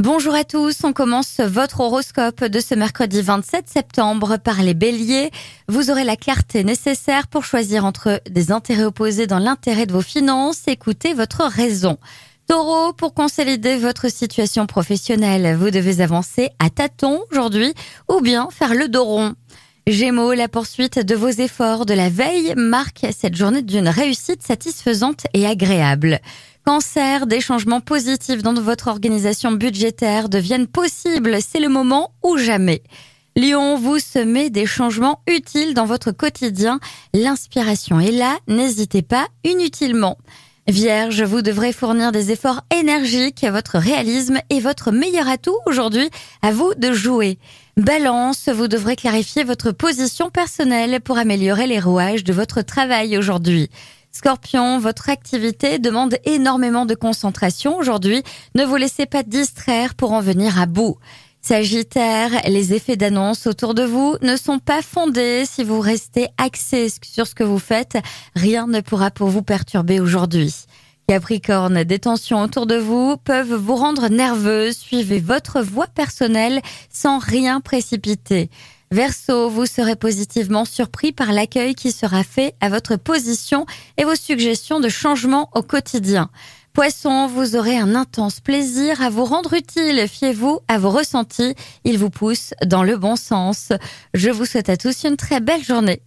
Bonjour à tous, on commence votre horoscope de ce mercredi 27 septembre par les béliers. Vous aurez la clarté nécessaire pour choisir entre des intérêts opposés dans l'intérêt de vos finances. Écoutez votre raison. Taureau, pour consolider votre situation professionnelle, vous devez avancer à tâtons aujourd'hui ou bien faire le dos. Gémeaux, la poursuite de vos efforts de la veille marque cette journée d'une réussite satisfaisante et agréable. Cancer, des changements positifs dans votre organisation budgétaire deviennent possibles. C'est le moment ou jamais. Lion, vous semez des changements utiles dans votre quotidien. L'inspiration est là, n'hésitez pas inutilement. Vierge, vous devrez fournir des efforts énergiques. Votre réalisme est votre meilleur atout aujourd'hui. À vous de jouer. Balance, vous devrez clarifier votre position personnelle pour améliorer les rouages de votre travail aujourd'hui. Scorpion, votre activité demande énormément de concentration aujourd'hui. Ne vous laissez pas distraire pour en venir à bout. Sagittaire, les effets d'annonce autour de vous ne sont pas fondés. Si vous restez axé sur ce que vous faites, rien ne pourra pour vous perturber aujourd'hui. Capricorne, des tensions autour de vous peuvent vous rendre nerveux. Suivez votre voie personnelle sans rien précipiter. Verseau, vous serez positivement surpris par l'accueil qui sera fait à votre position et vos suggestions de changement au quotidien. Poisson, vous aurez un intense plaisir à vous rendre utile. Fiez-vous à vos ressentis. Ils vous poussent dans le bon sens. Je vous souhaite à tous une très belle journée.